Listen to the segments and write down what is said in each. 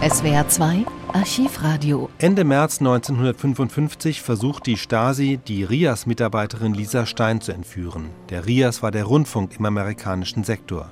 SWR 2 Archivradio. Ende März 1955 versucht die Stasi, die RIAS-Mitarbeiterin Lisa Stein zu entführen. Der RIAS war der Rundfunk im amerikanischen Sektor.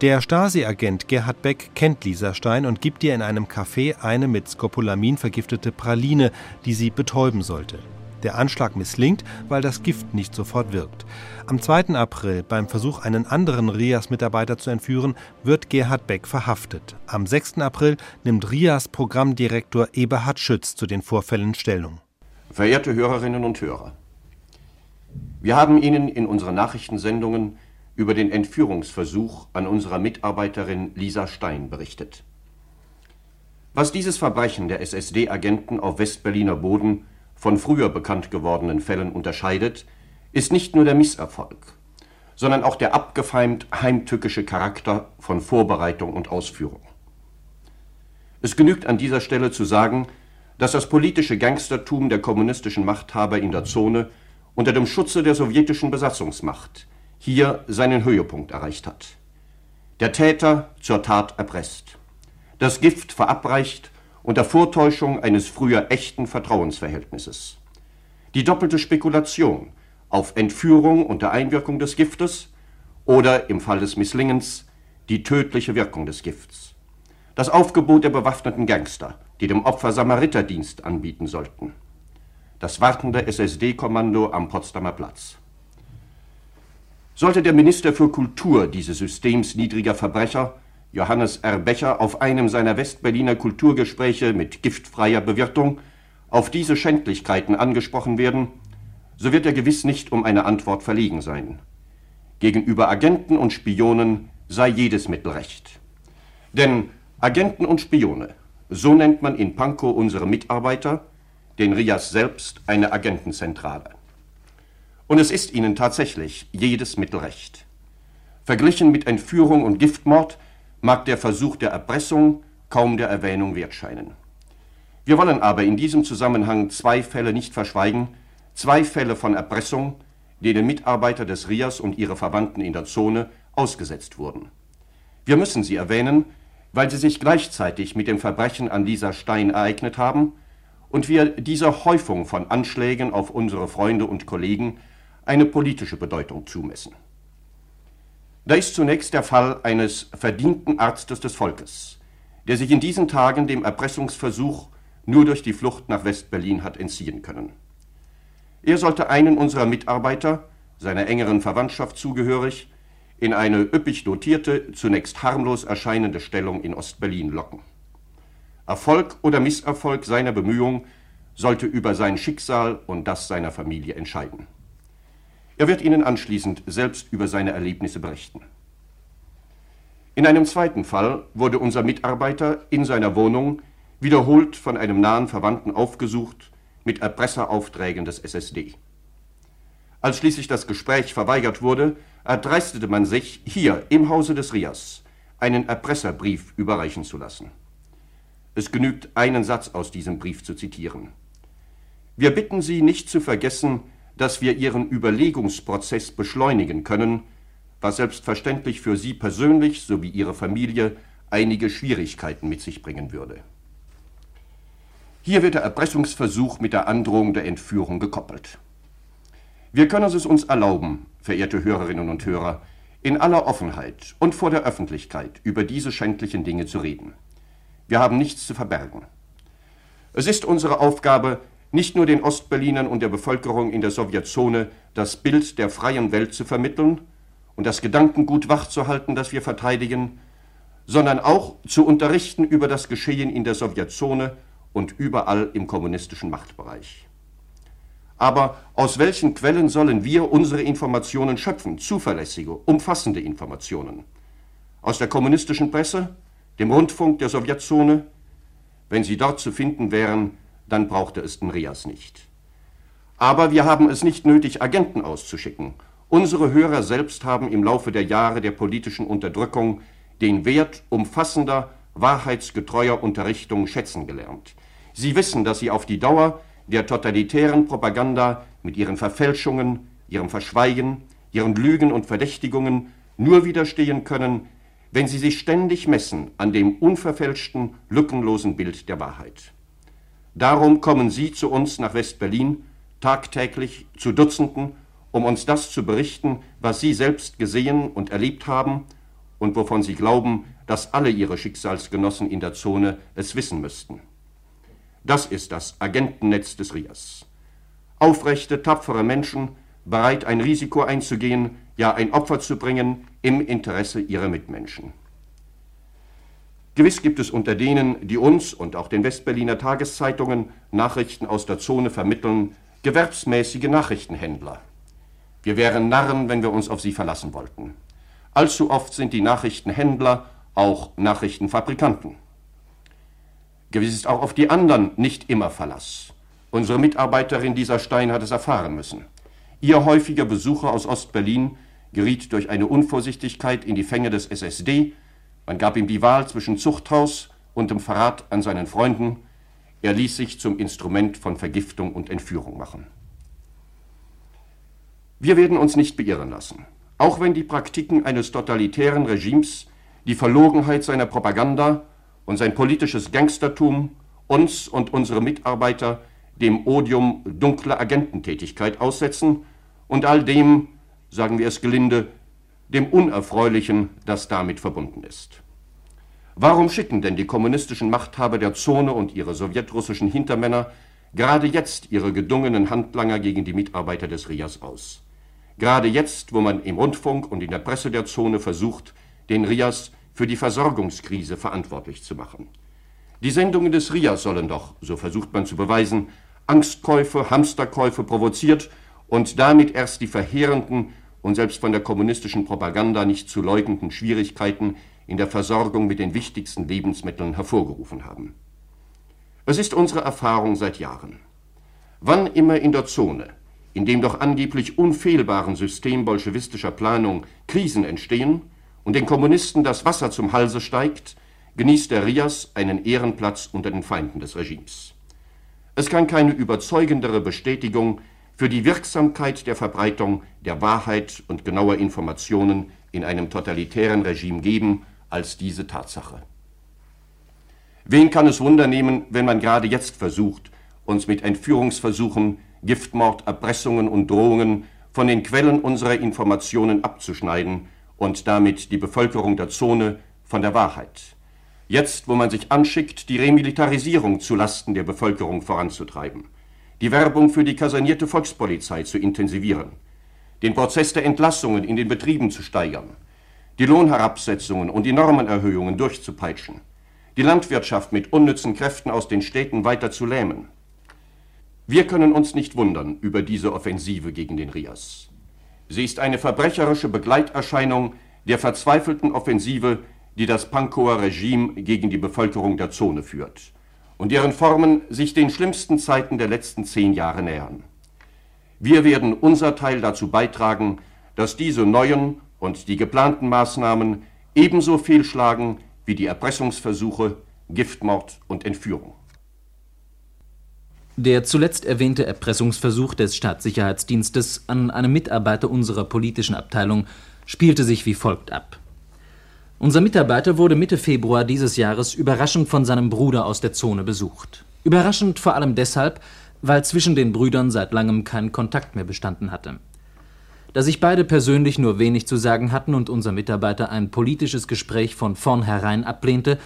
Der Stasi-Agent Gerhard Beck kennt Lisa Stein und gibt ihr in einem Café eine mit Scopolamin vergiftete Praline, die sie betäuben sollte. Der Anschlag misslingt, weil das Gift nicht sofort wirkt. Am 2. April, beim Versuch, einen anderen RIAS-Mitarbeiter zu entführen, wird Gerhard Beck verhaftet. Am 6. April nimmt RIAS-Programmdirektor Eberhard Schütz zu den Vorfällen Stellung. Verehrte Hörerinnen und Hörer, wir haben Ihnen in unseren Nachrichtensendungen über den Entführungsversuch an unserer Mitarbeiterin Lisa Stein berichtet. Was dieses Verbrechen der SSD-Agenten auf Westberliner Boden von früher bekannt gewordenen Fällen unterscheidet, ist nicht nur der Misserfolg, sondern auch der abgefeimt heimtückische Charakter von Vorbereitung und Ausführung. Es genügt an dieser Stelle zu sagen, dass das politische Gangstertum der kommunistischen Machthaber in der Zone unter dem Schutze der sowjetischen Besatzungsmacht hier seinen Höhepunkt erreicht hat. Der Täter zur Tat erpresst, das Gift verabreicht unter Vortäuschung eines früher echten Vertrauensverhältnisses. Die doppelte Spekulation auf Entführung unter Einwirkung des Giftes oder im Fall des Misslingens die tödliche Wirkung des Gifts. Das Aufgebot der bewaffneten Gangster, die dem Opfer Samariterdienst anbieten sollten. Das wartende SSD-Kommando am Potsdamer Platz. Sollte der Minister für Kultur dieses Systems niedriger Verbrecher Johannes R. Becher auf einem seiner Westberliner Kulturgespräche mit giftfreier Bewirtung auf diese Schändlichkeiten angesprochen werden, so wird er gewiss nicht um eine Antwort verlegen sein. Gegenüber Agenten und Spionen sei jedes Mittel recht. Denn Agenten und Spione, so nennt man in Pankow unsere Mitarbeiter, den Rias selbst eine Agentenzentrale. Und es ist ihnen tatsächlich jedes Mittel recht. Verglichen mit Entführung und Giftmord mag der Versuch der Erpressung kaum der Erwähnung wert scheinen. Wir wollen aber in diesem Zusammenhang zwei Fälle nicht verschweigen, zwei Fälle von Erpressung, denen Mitarbeiter des RIAS und ihre Verwandten in der Zone ausgesetzt wurden. Wir müssen sie erwähnen, weil sie sich gleichzeitig mit dem Verbrechen an Lisa Stein ereignet haben und wir dieser Häufung von Anschlägen auf unsere Freunde und Kollegen eine politische Bedeutung zumessen. Da ist zunächst der Fall eines verdienten Arztes des Volkes, der sich in diesen Tagen dem Erpressungsversuch nur durch die Flucht nach West-Berlin hat entziehen können. Er sollte einen unserer Mitarbeiter, seiner engeren Verwandtschaft zugehörig, in eine üppig dotierte, zunächst harmlos erscheinende Stellung in Ost-Berlin locken. Erfolg oder Misserfolg seiner Bemühung sollte über sein Schicksal und das seiner Familie entscheiden. Er wird Ihnen anschließend selbst über seine Erlebnisse berichten. In einem zweiten Fall wurde unser Mitarbeiter in seiner Wohnung wiederholt von einem nahen Verwandten aufgesucht mit Erpresseraufträgen des SSD. Als schließlich das Gespräch verweigert wurde, erdreistete man sich, hier im Hause des Rias, einen Erpresserbrief überreichen zu lassen. Es genügt, einen Satz aus diesem Brief zu zitieren. Wir bitten Sie nicht zu vergessen, dass wir Ihren Überlegungsprozess beschleunigen können, was selbstverständlich für Sie persönlich sowie Ihre Familie einige Schwierigkeiten mit sich bringen würde. Hier wird der Erpressungsversuch mit der Androhung der Entführung gekoppelt. Wir können es uns erlauben, verehrte Hörerinnen und Hörer, in aller Offenheit und vor der Öffentlichkeit über diese schändlichen Dinge zu reden. Wir haben nichts zu verbergen. Es ist unsere Aufgabe, nicht nur den Ostberlinern und der Bevölkerung in der Sowjetzone das Bild der freien Welt zu vermitteln und das Gedankengut wachzuhalten, das wir verteidigen, sondern auch zu unterrichten über das Geschehen in der Sowjetzone und überall im kommunistischen Machtbereich. Aber aus welchen Quellen sollen wir unsere Informationen schöpfen, zuverlässige, umfassende Informationen? Aus der kommunistischen Presse, dem Rundfunk der Sowjetzone? Wenn sie dort zu finden wären, dann brauchte es den Rias nicht. Aber wir haben es nicht nötig, Agenten auszuschicken. Unsere Hörer selbst haben im Laufe der Jahre der politischen Unterdrückung den Wert umfassender, wahrheitsgetreuer Unterrichtung schätzen gelernt. Sie wissen, dass sie auf die Dauer der totalitären Propaganda mit ihren Verfälschungen, ihrem Verschweigen, ihren Lügen und Verdächtigungen nur widerstehen können, wenn sie sich ständig messen an dem unverfälschten, lückenlosen Bild der Wahrheit. Darum kommen Sie zu uns nach West-Berlin, tagtäglich zu Dutzenden, um uns das zu berichten, was Sie selbst gesehen und erlebt haben und wovon Sie glauben, dass alle Ihre Schicksalsgenossen in der Zone es wissen müssten. Das ist das Agentennetz des RIAS. Aufrechte, tapfere Menschen, bereit ein Risiko einzugehen, ja ein Opfer zu bringen im Interesse ihrer Mitmenschen. Gewiss gibt es unter denen, die uns und auch den Westberliner Tageszeitungen Nachrichten aus der Zone vermitteln, gewerbsmäßige Nachrichtenhändler. Wir wären Narren, wenn wir uns auf sie verlassen wollten. Allzu oft sind die Nachrichtenhändler auch Nachrichtenfabrikanten. Gewiss ist auch auf die anderen nicht immer Verlass. Unsere Mitarbeiterin dieser Stein hat es erfahren müssen. Ihr häufiger Besucher aus Ostberlin geriet durch eine Unvorsichtigkeit in die Fänge des SSD man gab ihm die Wahl zwischen Zuchthaus und dem Verrat an seinen Freunden. Er ließ sich zum Instrument von Vergiftung und Entführung machen. Wir werden uns nicht beirren lassen. Auch wenn die Praktiken eines totalitären Regimes, die Verlogenheit seiner Propaganda und sein politisches Gangstertum uns und unsere Mitarbeiter dem Odium dunkler Agententätigkeit aussetzen und all dem, sagen wir es gelinde, dem Unerfreulichen, das damit verbunden ist. Warum schicken denn die kommunistischen Machthaber der Zone und ihre sowjetrussischen Hintermänner gerade jetzt ihre gedungenen Handlanger gegen die Mitarbeiter des RIAS aus? Gerade jetzt, wo man im Rundfunk und in der Presse der Zone versucht, den RIAS für die Versorgungskrise verantwortlich zu machen. Die Sendungen des RIAS sollen doch, so versucht man zu beweisen, Angstkäufe, Hamsterkäufe provoziert und damit erst die verheerenden und selbst von der kommunistischen Propaganda nicht zu leugnenden Schwierigkeiten in der Versorgung mit den wichtigsten Lebensmitteln hervorgerufen haben. Es ist unsere Erfahrung seit Jahren. Wann immer in der Zone, in dem doch angeblich unfehlbaren System bolschewistischer Planung Krisen entstehen und den Kommunisten das Wasser zum Halse steigt, genießt der Rias einen Ehrenplatz unter den Feinden des Regimes. Es kann keine überzeugendere Bestätigung für die Wirksamkeit der Verbreitung der Wahrheit und genauer Informationen in einem totalitären Regime geben als diese Tatsache. Wen kann es wundernehmen, wenn man gerade jetzt versucht, uns mit Entführungsversuchen, Giftmord, Erpressungen und Drohungen von den Quellen unserer Informationen abzuschneiden und damit die Bevölkerung der Zone von der Wahrheit. Jetzt, wo man sich anschickt, die Remilitarisierung zu Lasten der Bevölkerung voranzutreiben die Werbung für die kasernierte Volkspolizei zu intensivieren, den Prozess der Entlassungen in den Betrieben zu steigern, die Lohnherabsetzungen und die Normenerhöhungen durchzupeitschen, die Landwirtschaft mit unnützen Kräften aus den Städten weiter zu lähmen. Wir können uns nicht wundern über diese Offensive gegen den Rias. Sie ist eine verbrecherische Begleiterscheinung der verzweifelten Offensive, die das Pankower Regime gegen die Bevölkerung der Zone führt und deren Formen sich den schlimmsten Zeiten der letzten zehn Jahre nähern. Wir werden unser Teil dazu beitragen, dass diese neuen und die geplanten Maßnahmen ebenso fehlschlagen wie die Erpressungsversuche, Giftmord und Entführung. Der zuletzt erwähnte Erpressungsversuch des Staatssicherheitsdienstes an einem Mitarbeiter unserer politischen Abteilung spielte sich wie folgt ab. Unser Mitarbeiter wurde Mitte Februar dieses Jahres überraschend von seinem Bruder aus der Zone besucht. Überraschend vor allem deshalb, weil zwischen den Brüdern seit langem kein Kontakt mehr bestanden hatte. Da sich beide persönlich nur wenig zu sagen hatten und unser Mitarbeiter ein politisches Gespräch von vornherein ablehnte,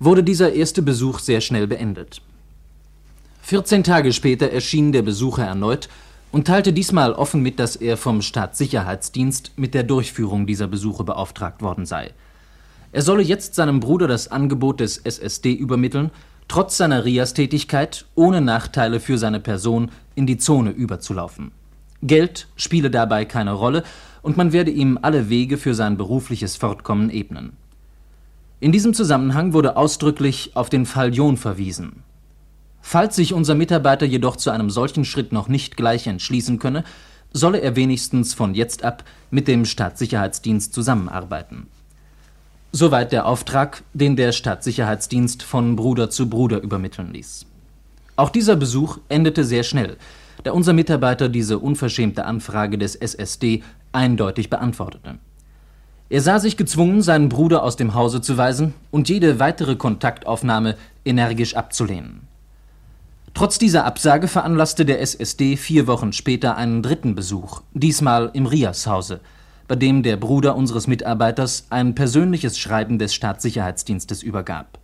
wurde dieser erste Besuch sehr schnell beendet. 14 Tage später erschien der Besucher erneut und teilte diesmal offen mit, dass er vom Staatssicherheitsdienst mit der Durchführung dieser Besuche beauftragt worden sei. Er solle jetzt seinem Bruder das Angebot des SSD übermitteln, trotz seiner Rias-Tätigkeit ohne Nachteile für seine Person in die Zone überzulaufen. Geld spiele dabei keine Rolle und man werde ihm alle Wege für sein berufliches Fortkommen ebnen. In diesem Zusammenhang wurde ausdrücklich auf den Fall John verwiesen. Falls sich unser Mitarbeiter jedoch zu einem solchen Schritt noch nicht gleich entschließen könne, solle er wenigstens von jetzt ab mit dem Staatssicherheitsdienst zusammenarbeiten. Soweit der Auftrag, den der Stadtsicherheitsdienst von Bruder zu Bruder übermitteln ließ. Auch dieser Besuch endete sehr schnell, da unser Mitarbeiter diese unverschämte Anfrage des SSD eindeutig beantwortete. Er sah sich gezwungen, seinen Bruder aus dem Hause zu weisen und jede weitere Kontaktaufnahme energisch abzulehnen. Trotz dieser Absage veranlasste der SSD vier Wochen später einen dritten Besuch, diesmal im Rias-Hause, bei dem der Bruder unseres Mitarbeiters ein persönliches Schreiben des Staatssicherheitsdienstes übergab.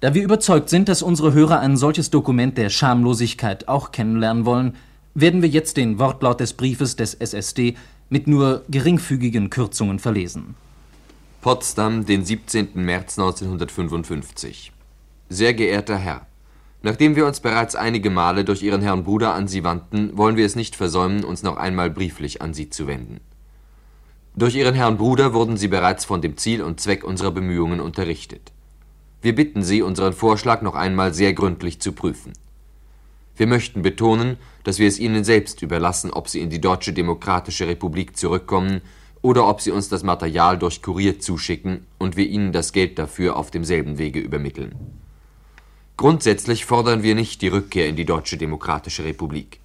Da wir überzeugt sind, dass unsere Hörer ein solches Dokument der Schamlosigkeit auch kennenlernen wollen, werden wir jetzt den Wortlaut des Briefes des SSD mit nur geringfügigen Kürzungen verlesen. Potsdam, den 17. März 1955. Sehr geehrter Herr, Nachdem wir uns bereits einige Male durch Ihren Herrn Bruder an Sie wandten, wollen wir es nicht versäumen, uns noch einmal brieflich an Sie zu wenden. Durch Ihren Herrn Bruder wurden Sie bereits von dem Ziel und Zweck unserer Bemühungen unterrichtet. Wir bitten Sie, unseren Vorschlag noch einmal sehr gründlich zu prüfen. Wir möchten betonen, dass wir es Ihnen selbst überlassen, ob Sie in die Deutsche Demokratische Republik zurückkommen oder ob Sie uns das Material durch Kurier zuschicken und wir Ihnen das Geld dafür auf demselben Wege übermitteln. Grundsätzlich fordern wir nicht die Rückkehr in die Deutsche Demokratische Republik.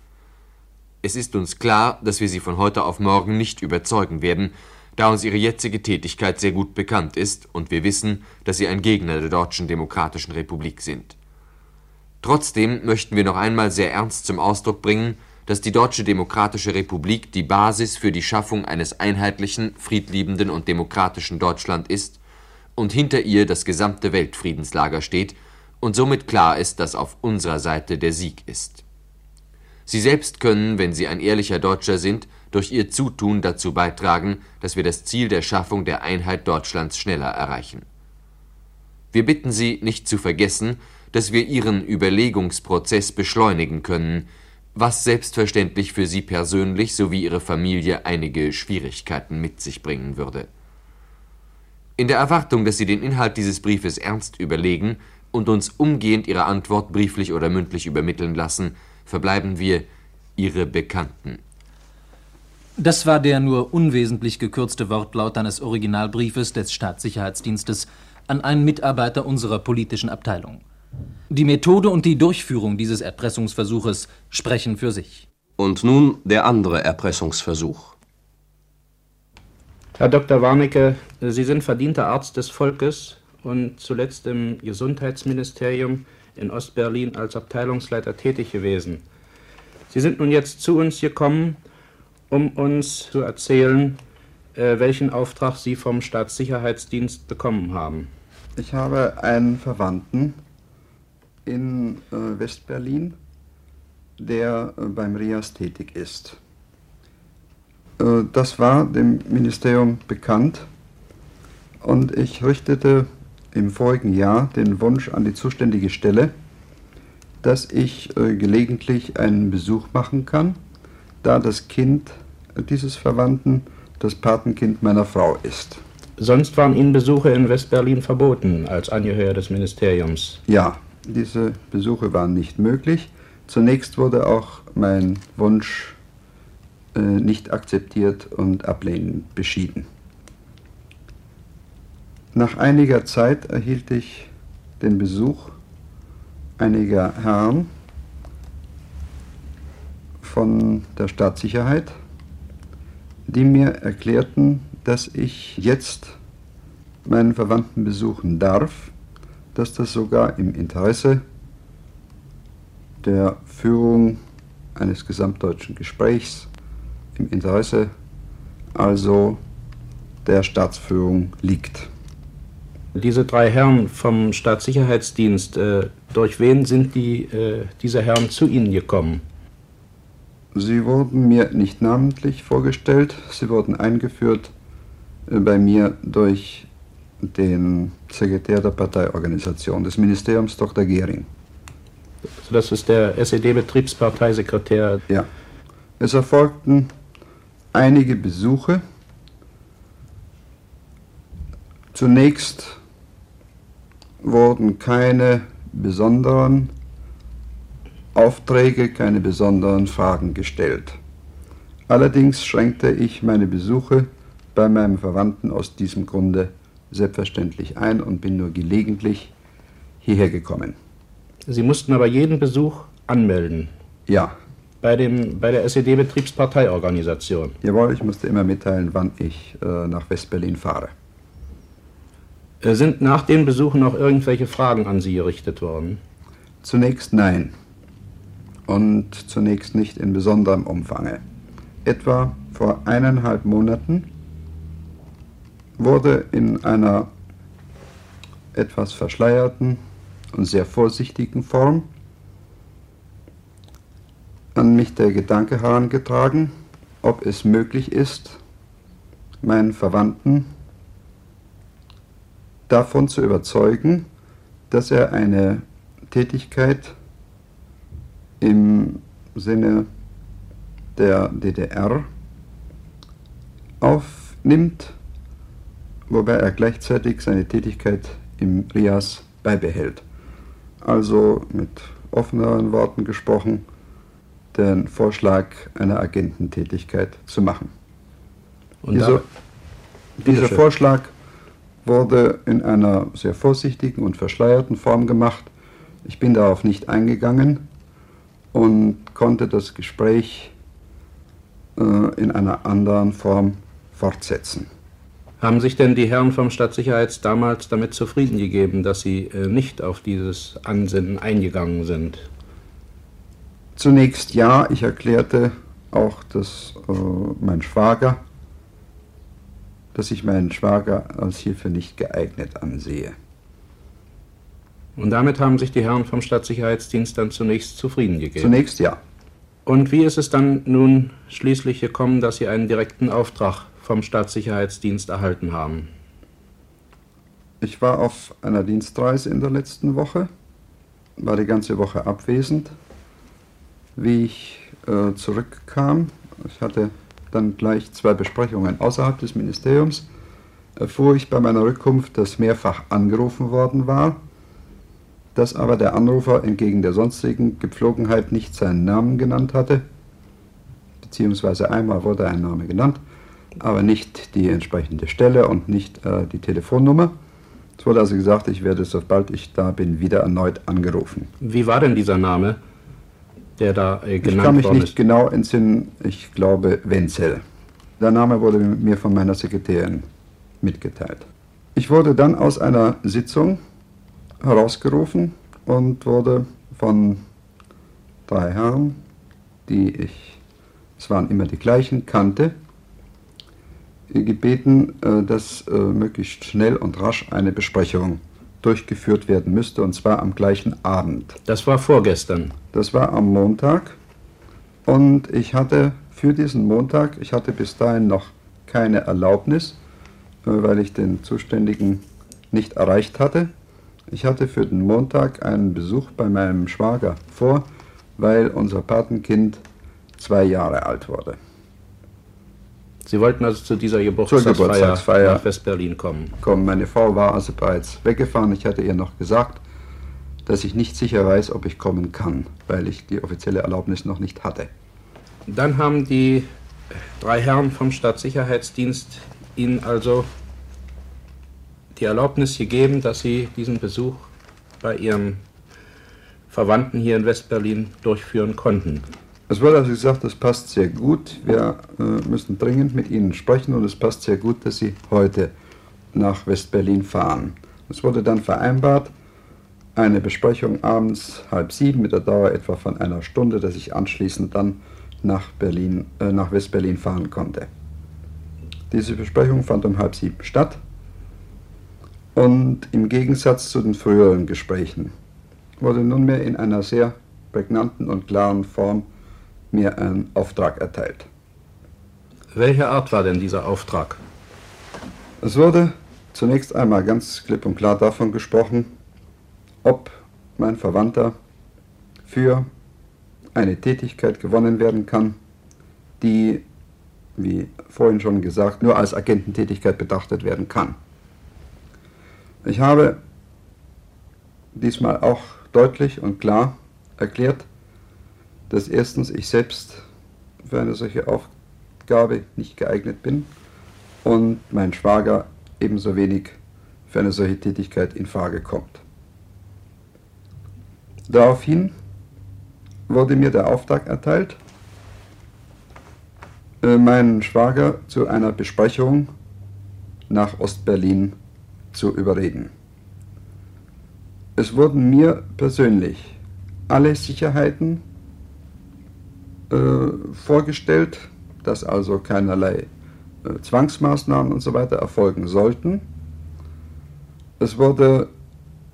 Es ist uns klar, dass wir Sie von heute auf morgen nicht überzeugen werden, da uns Ihre jetzige Tätigkeit sehr gut bekannt ist und wir wissen, dass Sie ein Gegner der Deutschen Demokratischen Republik sind. Trotzdem möchten wir noch einmal sehr ernst zum Ausdruck bringen, dass die Deutsche Demokratische Republik die Basis für die Schaffung eines einheitlichen, friedliebenden und demokratischen Deutschland ist und hinter ihr das gesamte Weltfriedenslager steht, und somit klar ist, dass auf unserer Seite der Sieg ist. Sie selbst können, wenn Sie ein ehrlicher Deutscher sind, durch Ihr Zutun dazu beitragen, dass wir das Ziel der Schaffung der Einheit Deutschlands schneller erreichen. Wir bitten Sie, nicht zu vergessen, dass wir Ihren Überlegungsprozess beschleunigen können, was selbstverständlich für Sie persönlich sowie Ihre Familie einige Schwierigkeiten mit sich bringen würde. In der Erwartung, dass Sie den Inhalt dieses Briefes ernst überlegen, und uns umgehend Ihre Antwort brieflich oder mündlich übermitteln lassen, verbleiben wir Ihre Bekannten. Das war der nur unwesentlich gekürzte Wortlaut eines Originalbriefes des Staatssicherheitsdienstes an einen Mitarbeiter unserer politischen Abteilung. Die Methode und die Durchführung dieses Erpressungsversuches sprechen für sich. Und nun der andere Erpressungsversuch. Herr Dr. Warnecke, Sie sind verdienter Arzt des Volkes und zuletzt im Gesundheitsministerium in Ostberlin als Abteilungsleiter tätig gewesen. Sie sind nun jetzt zu uns gekommen, um uns zu erzählen, äh, welchen Auftrag Sie vom Staatssicherheitsdienst bekommen haben. Ich habe einen Verwandten in äh, Westberlin, der äh, beim RIAS tätig ist. Äh, das war dem Ministerium bekannt und ich richtete im vorigen Jahr den Wunsch an die zuständige Stelle, dass ich äh, gelegentlich einen Besuch machen kann, da das Kind dieses Verwandten das Patenkind meiner Frau ist. Sonst waren Ihnen Besuche in Westberlin verboten als Angehöriger des Ministeriums. Ja, diese Besuche waren nicht möglich. Zunächst wurde auch mein Wunsch äh, nicht akzeptiert und ablehnend beschieden. Nach einiger Zeit erhielt ich den Besuch einiger Herren von der Staatssicherheit, die mir erklärten, dass ich jetzt meinen Verwandten besuchen darf, dass das sogar im Interesse der Führung eines gesamtdeutschen Gesprächs, im Interesse also der Staatsführung liegt. Diese drei Herren vom Staatssicherheitsdienst, äh, durch wen sind die, äh, diese Herren zu Ihnen gekommen? Sie wurden mir nicht namentlich vorgestellt, sie wurden eingeführt äh, bei mir durch den Sekretär der Parteiorganisation des Ministeriums, Dr. Gehring. Also das ist der SED-Betriebsparteisekretär. Ja. Es erfolgten einige Besuche. Zunächst wurden keine besonderen Aufträge, keine besonderen Fragen gestellt. Allerdings schränkte ich meine Besuche bei meinem Verwandten aus diesem Grunde selbstverständlich ein und bin nur gelegentlich hierher gekommen. Sie mussten aber jeden Besuch anmelden. Ja, Bei, dem, bei der SED-Betriebsparteiorganisation. Jawohl, ich musste immer mitteilen, wann ich äh, nach Westberlin fahre. Äh, sind nach den Besuchen noch irgendwelche Fragen an Sie gerichtet worden? Zunächst nein. Und zunächst nicht in besonderem Umfange. Etwa vor eineinhalb Monaten wurde in einer etwas verschleierten und sehr vorsichtigen Form an mich der Gedanke herangetragen, ob es möglich ist, meinen Verwandten davon zu überzeugen, dass er eine Tätigkeit im Sinne der DDR aufnimmt, wobei er gleichzeitig seine Tätigkeit im RIAS beibehält. Also mit offeneren Worten gesprochen, den Vorschlag einer Agententätigkeit zu machen. Und dieser, dieser Vorschlag wurde in einer sehr vorsichtigen und verschleierten Form gemacht. Ich bin darauf nicht eingegangen und konnte das Gespräch äh, in einer anderen Form fortsetzen. Haben sich denn die Herren vom Stadtsicherheits damals damit zufrieden gegeben, dass sie äh, nicht auf dieses Ansinnen eingegangen sind? Zunächst ja, ich erklärte auch, dass äh, mein Schwager, dass ich meinen Schwager als hierfür nicht geeignet ansehe. Und damit haben sich die Herren vom Stadtsicherheitsdienst dann zunächst zufrieden gegeben? Zunächst ja. Und wie ist es dann nun schließlich gekommen, dass Sie einen direkten Auftrag vom Staatssicherheitsdienst erhalten haben? Ich war auf einer Dienstreise in der letzten Woche, war die ganze Woche abwesend. Wie ich äh, zurückkam, ich hatte dann gleich zwei Besprechungen außerhalb des Ministeriums, erfuhr ich bei meiner Rückkunft, dass mehrfach angerufen worden war, dass aber der Anrufer entgegen der sonstigen Gepflogenheit nicht seinen Namen genannt hatte, beziehungsweise einmal wurde ein Name genannt, aber nicht die entsprechende Stelle und nicht äh, die Telefonnummer. Es wurde also gesagt, ich werde, sobald ich da bin, wieder erneut angerufen. Wie war denn dieser Name, der da äh, genannt wurde? Ich kann mich nicht ist? genau entsinnen. Ich glaube Wenzel. Der Name wurde mir von meiner Sekretärin mitgeteilt. Ich wurde dann aus einer Sitzung herausgerufen und wurde von drei Herren, die ich, es waren immer die gleichen, kannte, gebeten, äh, dass äh, möglichst schnell und rasch eine Besprechung durchgeführt werden müsste, und zwar am gleichen Abend. Das war vorgestern. Das war am Montag. Und ich hatte für diesen Montag, ich hatte bis dahin noch keine Erlaubnis, äh, weil ich den Zuständigen nicht erreicht hatte. Ich hatte für den Montag einen Besuch bei meinem Schwager vor, weil unser Patenkind zwei Jahre alt wurde. Sie wollten also zu dieser Geburtstagsfeier, Geburtstagsfeier nach Westberlin kommen. kommen. Meine Frau war also bereits weggefahren. Ich hatte ihr noch gesagt, dass ich nicht sicher weiß, ob ich kommen kann, weil ich die offizielle Erlaubnis noch nicht hatte. Dann haben die drei Herren vom Staatssicherheitsdienst Ihnen also die Erlaubnis gegeben, dass Sie diesen Besuch bei Ihrem Verwandten hier in Westberlin durchführen konnten. Es wurde also gesagt, das passt sehr gut. Wir äh, müssen dringend mit Ihnen sprechen und es passt sehr gut, dass Sie heute nach West-Berlin fahren. Es wurde dann vereinbart, eine Besprechung abends halb sieben mit der Dauer etwa von einer Stunde, dass ich anschließend dann nach, Berlin, äh, nach West-Berlin fahren konnte. Diese Besprechung fand um halb sieben statt und im Gegensatz zu den früheren Gesprächen wurde nunmehr in einer sehr prägnanten und klaren Form mir einen Auftrag erteilt. Welche Art war denn dieser Auftrag? Es wurde zunächst einmal ganz klipp und klar davon gesprochen, ob mein Verwandter für eine Tätigkeit gewonnen werden kann, die, wie vorhin schon gesagt, nur als Agententätigkeit betrachtet werden kann. Ich habe diesmal auch deutlich und klar erklärt, dass erstens ich selbst für eine solche Aufgabe nicht geeignet bin und mein Schwager ebenso wenig für eine solche Tätigkeit in Frage kommt. Daraufhin wurde mir der Auftrag erteilt, äh, meinen Schwager zu einer Besprechung nach Ostberlin zu überreden. Es wurden mir persönlich alle Sicherheiten vorgestellt, dass also keinerlei äh, Zwangsmaßnahmen und so weiter erfolgen sollten. Es wurde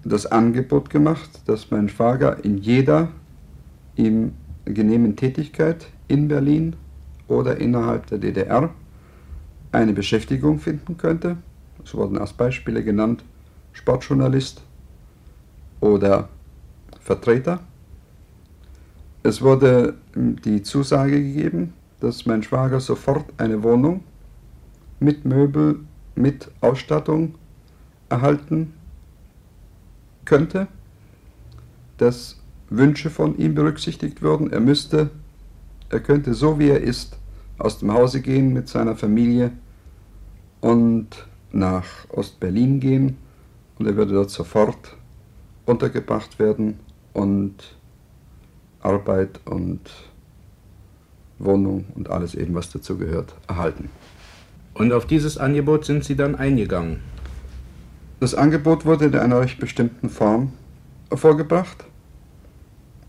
das Angebot gemacht, dass mein Schwager in jeder ihm genehmen Tätigkeit in Berlin oder innerhalb der DDR eine Beschäftigung finden könnte. Es wurden als Beispiele genannt Sportjournalist oder Vertreter. Es wurde die Zusage gegeben, dass mein Schwager sofort eine Wohnung mit Möbel, mit Ausstattung erhalten könnte, dass Wünsche von ihm berücksichtigt würden. Er müsste, er könnte so wie er ist, aus dem Hause gehen mit seiner Familie und nach Ostberlin gehen und er würde dort sofort untergebracht werden und Arbeit und Wohnung und alles eben, was dazu gehört, erhalten. Und auf dieses Angebot sind Sie dann eingegangen? Das Angebot wurde in einer recht bestimmten Form vorgebracht.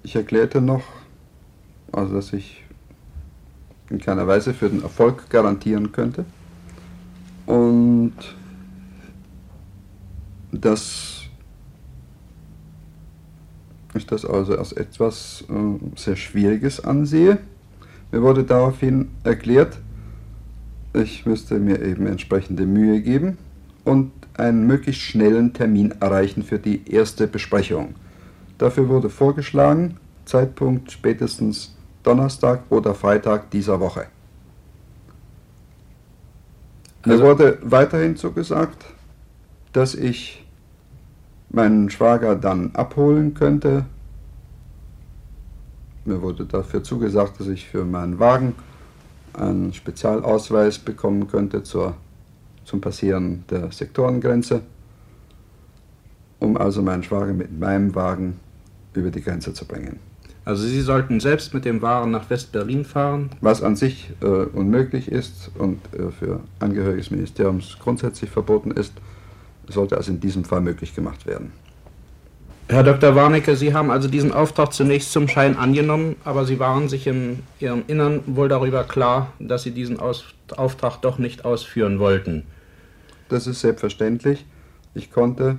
Ich erklärte noch, also dass ich in keiner Weise für den Erfolg garantieren könnte und dass ich das also als etwas äh, sehr Schwieriges ansehe. Mir wurde daraufhin erklärt, ich müsste mir eben entsprechende Mühe geben und einen möglichst schnellen Termin erreichen für die erste Besprechung. Dafür wurde vorgeschlagen, Zeitpunkt spätestens Donnerstag oder Freitag dieser Woche. Also, Mir wurde weiterhin zugesagt, dass ich meinen Schwager dann abholen könnte. Mir wurde dafür zugesagt, dass ich für meinen Wagen einen Spezialausweis bekommen könnte zur, zum Passieren der Sektorengrenze, um also meinen Schwager mit meinem Wagen über die Grenze zu bringen. Also Sie sollten selbst mit dem Waren nach West-Berlin fahren? Was an sich äh, unmöglich ist und äh, für Angehörige des Ministeriums grundsätzlich verboten ist, sollte also in diesem Fall möglich gemacht werden. Herr Dr. Warnecke, Sie haben also diesen Auftrag zunächst zum Schein angenommen, aber Sie waren sich in Ihrem Innern wohl darüber klar, dass Sie diesen Aus Auftrag doch nicht ausführen wollten. Das ist selbstverständlich. Ich konnte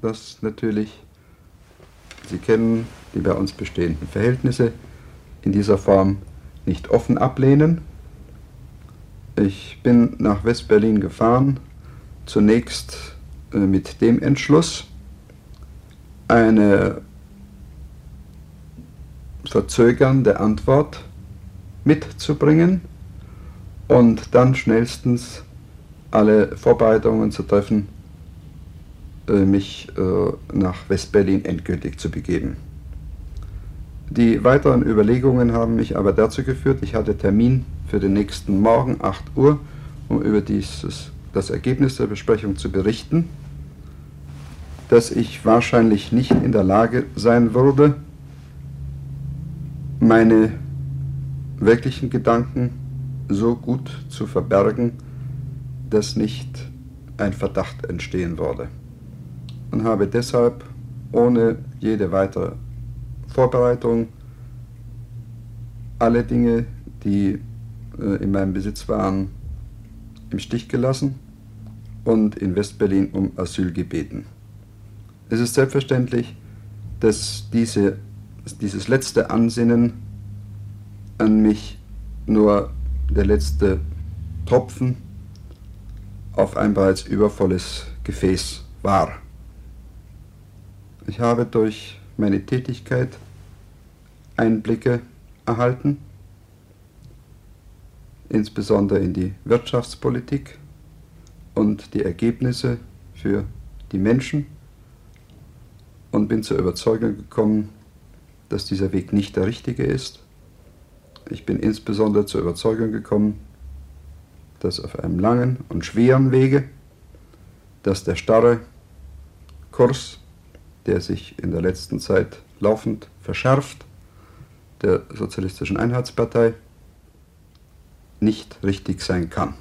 das natürlich, Sie kennen die bei uns bestehenden Verhältnisse, in dieser Form nicht offen ablehnen. Ich bin nach West-Berlin gefahren, zunächst mit dem Entschluss, eine verzögernde Antwort mitzubringen und dann schnellstens alle Vorbereitungen zu treffen, äh, mich äh, nach Westberlin endgültig zu begeben. Die weiteren Überlegungen haben mich aber dazu geführt, ich hatte Termin für den nächsten Morgen, 8 Uhr, um über dieses, das Ergebnis der Besprechung zu berichten dass ich wahrscheinlich nicht in der Lage sein würde, meine wirklichen Gedanken so gut zu verbergen, dass nicht ein Verdacht entstehen würde. Und habe deshalb ohne jede weitere Vorbereitung alle Dinge, die äh, in meinem Besitz waren, im Stich gelassen und in Westberlin um Asyl gebeten. Es ist selbstverständlich, dass diese, dieses letzte Ansinnen an mich nur der letzte Tropfen auf ein bereits übervolles Gefäß war. Ich habe durch meine Tätigkeit Einblicke erhalten, insbesondere in die Wirtschaftspolitik und die Ergebnisse für die Menschen und bin zur Überzeugung gekommen, dass dieser Weg nicht der richtige ist. Ich bin insbesondere zur Überzeugung gekommen, dass auf einem langen und schweren Wege, dass der starre Kurs, der sich in der letzten Zeit laufend verschärft, der Sozialistischen Einheitspartei, nicht richtig sein kann.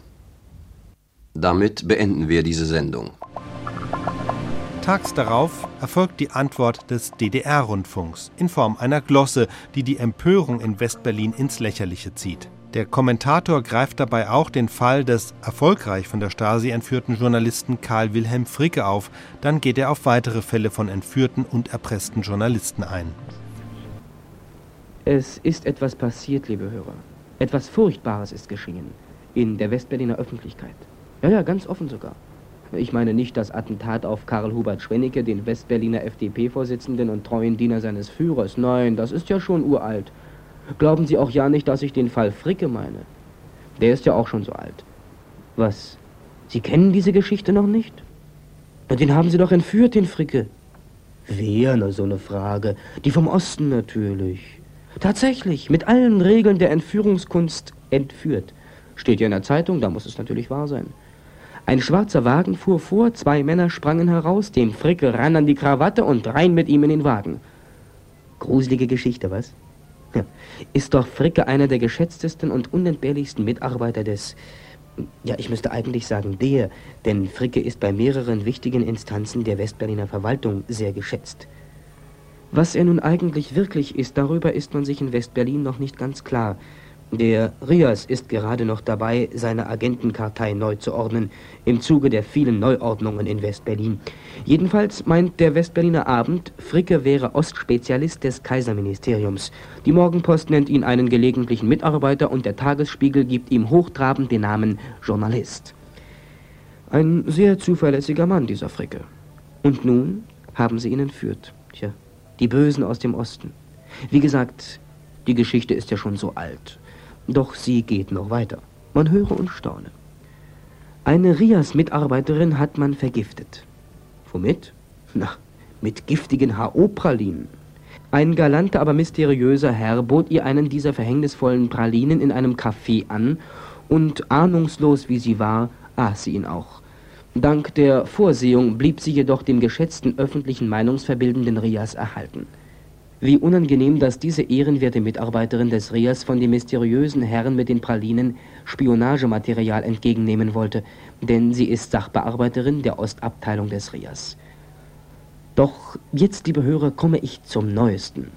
Damit beenden wir diese Sendung. Tags darauf erfolgt die Antwort des DDR-Rundfunks in Form einer Glosse, die die Empörung in Westberlin ins Lächerliche zieht. Der Kommentator greift dabei auch den Fall des erfolgreich von der Stasi entführten Journalisten Karl Wilhelm Fricke auf. Dann geht er auf weitere Fälle von entführten und erpressten Journalisten ein. Es ist etwas passiert, liebe Hörer. Etwas Furchtbares ist geschehen. In der Westberliner Öffentlichkeit. Ja, ja, ganz offen sogar. Ich meine nicht das Attentat auf Karl Hubert Schwennecke, den Westberliner FDP-Vorsitzenden und treuen Diener seines Führers. Nein, das ist ja schon uralt. Glauben Sie auch ja nicht, dass ich den Fall Fricke meine. Der ist ja auch schon so alt. Was? Sie kennen diese Geschichte noch nicht? Den haben Sie doch entführt, den Fricke. Wer? Na, so eine Frage. Die vom Osten natürlich. Tatsächlich, mit allen Regeln der Entführungskunst entführt. Steht ja in der Zeitung, da muss es natürlich wahr sein. Ein schwarzer Wagen fuhr vor, zwei Männer sprangen heraus, dem Fricke ran an die Krawatte und rein mit ihm in den Wagen. Gruselige Geschichte, was? Ja. Ist doch Fricke einer der geschätztesten und unentbehrlichsten Mitarbeiter des... Ja, ich müsste eigentlich sagen der, denn Fricke ist bei mehreren wichtigen Instanzen der Westberliner Verwaltung sehr geschätzt. Was er nun eigentlich wirklich ist, darüber ist man sich in Westberlin noch nicht ganz klar. Der Rias ist gerade noch dabei, seine Agentenkartei neu zu ordnen, im Zuge der vielen Neuordnungen in Westberlin. Jedenfalls meint der Westberliner Abend, Fricke wäre Ostspezialist des Kaiserministeriums. Die Morgenpost nennt ihn einen gelegentlichen Mitarbeiter und der Tagesspiegel gibt ihm hochtrabend den Namen Journalist. Ein sehr zuverlässiger Mann, dieser Fricke. Und nun haben sie ihn entführt. Tja, die Bösen aus dem Osten. Wie gesagt, die Geschichte ist ja schon so alt. Doch sie geht noch weiter. Man höre und staune. Eine Rias-Mitarbeiterin hat man vergiftet. Womit? Na, mit giftigen HO-Pralinen. Ein galanter, aber mysteriöser Herr bot ihr einen dieser verhängnisvollen Pralinen in einem Café an und ahnungslos wie sie war, aß sie ihn auch. Dank der Vorsehung blieb sie jedoch dem geschätzten öffentlichen Meinungsverbildenden Rias erhalten. Wie unangenehm, dass diese ehrenwerte Mitarbeiterin des Rias von dem mysteriösen Herrn mit den Pralinen Spionagematerial entgegennehmen wollte, denn sie ist Sachbearbeiterin der Ostabteilung des Rias. Doch jetzt, liebe Hörer, komme ich zum Neuesten.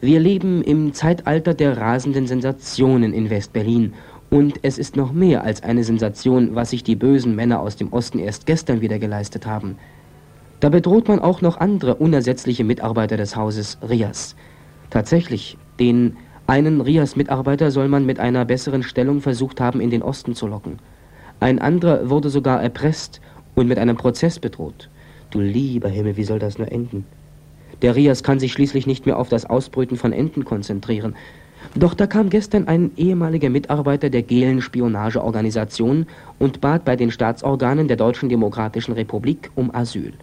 Wir leben im Zeitalter der rasenden Sensationen in Westberlin und es ist noch mehr als eine Sensation, was sich die bösen Männer aus dem Osten erst gestern wieder geleistet haben – da bedroht man auch noch andere unersetzliche Mitarbeiter des Hauses Rias. Tatsächlich, den einen Rias-Mitarbeiter soll man mit einer besseren Stellung versucht haben, in den Osten zu locken. Ein anderer wurde sogar erpresst und mit einem Prozess bedroht. Du lieber Himmel, wie soll das nur enden? Der Rias kann sich schließlich nicht mehr auf das Ausbrüten von Enten konzentrieren. Doch da kam gestern ein ehemaliger Mitarbeiter der Gehlen Spionageorganisation und bat bei den Staatsorganen der Deutschen Demokratischen Republik um Asyl.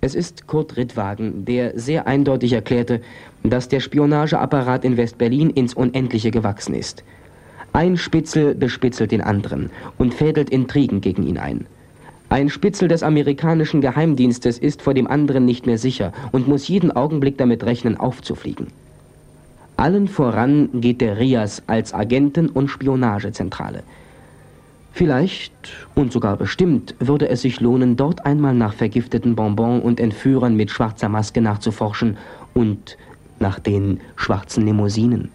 Es ist Kurt Rittwagen, der sehr eindeutig erklärte, dass der Spionageapparat in West-Berlin ins Unendliche gewachsen ist. Ein Spitzel bespitzelt den anderen und fädelt Intrigen gegen ihn ein. Ein Spitzel des amerikanischen Geheimdienstes ist vor dem anderen nicht mehr sicher und muss jeden Augenblick damit rechnen, aufzufliegen. Allen voran geht der RIAS als Agenten- und Spionagezentrale. Vielleicht und sogar bestimmt würde es sich lohnen, dort einmal nach vergifteten Bonbon und Entführern mit schwarzer Maske nachzuforschen und nach den schwarzen Limousinen.